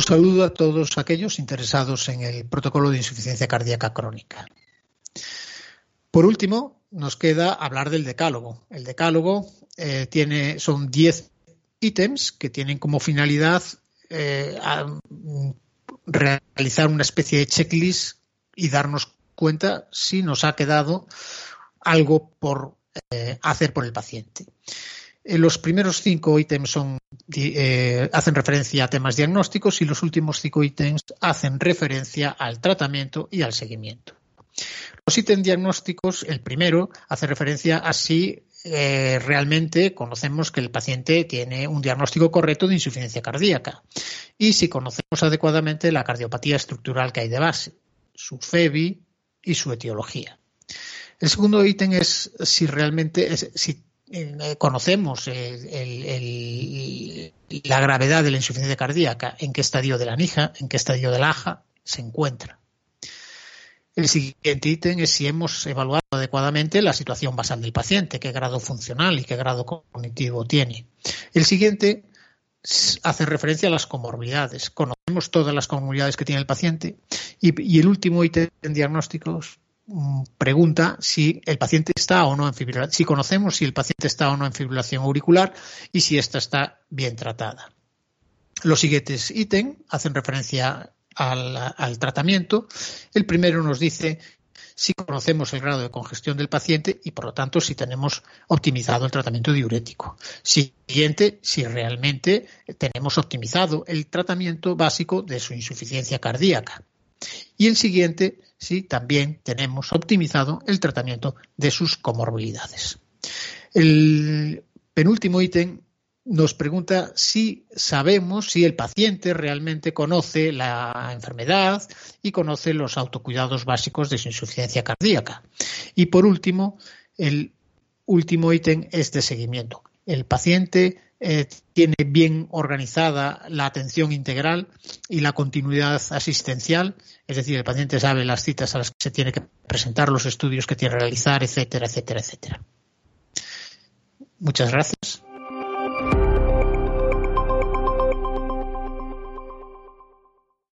Un saludo a todos aquellos interesados en el protocolo de insuficiencia cardíaca crónica. Por último, nos queda hablar del decálogo. El decálogo eh, tiene, son 10 ítems que tienen como finalidad eh, realizar una especie de checklist y darnos cuenta si nos ha quedado algo por eh, hacer por el paciente. Eh, los primeros cinco ítems son, eh, hacen referencia a temas diagnósticos y los últimos cinco ítems hacen referencia al tratamiento y al seguimiento. Los ítems diagnósticos, el primero, hace referencia a si realmente conocemos que el paciente tiene un diagnóstico correcto de insuficiencia cardíaca y si conocemos adecuadamente la cardiopatía estructural que hay de base, su FEBI y su etiología. El segundo ítem es si realmente si eh, conocemos la gravedad de la insuficiencia cardíaca, en qué estadio de la NIJA, en qué estadio de la AJA se encuentra. El siguiente ítem es si hemos evaluado adecuadamente la situación basal del paciente, qué grado funcional y qué grado cognitivo tiene. El siguiente hace referencia a las comorbilidades. Conocemos todas las comorbilidades que tiene el paciente y, y el último ítem en diagnósticos pregunta si el paciente está o no en fibrilación, si conocemos si el paciente está o no en fibrilación auricular y si ésta está bien tratada. Los siguientes ítems hacen referencia al, tratamiento. El primero nos dice si conocemos el grado de congestión del paciente y, por lo tanto, si tenemos optimizado el tratamiento diurético. Siguiente, si realmente tenemos optimizado el tratamiento básico de su insuficiencia cardíaca. Y el siguiente, si también tenemos optimizado el tratamiento de sus comorbilidades. El penúltimo ítem nos pregunta si sabemos si el paciente realmente conoce la enfermedad y conoce los autocuidados básicos de su insuficiencia cardíaca. Y por último, el último ítem es de seguimiento. El paciente eh, tiene bien organizada la atención integral y la continuidad asistencial, es decir, el paciente sabe las citas a las que se tiene que presentar, los estudios que tiene que realizar, etcétera, etcétera, etcétera. Muchas gracias.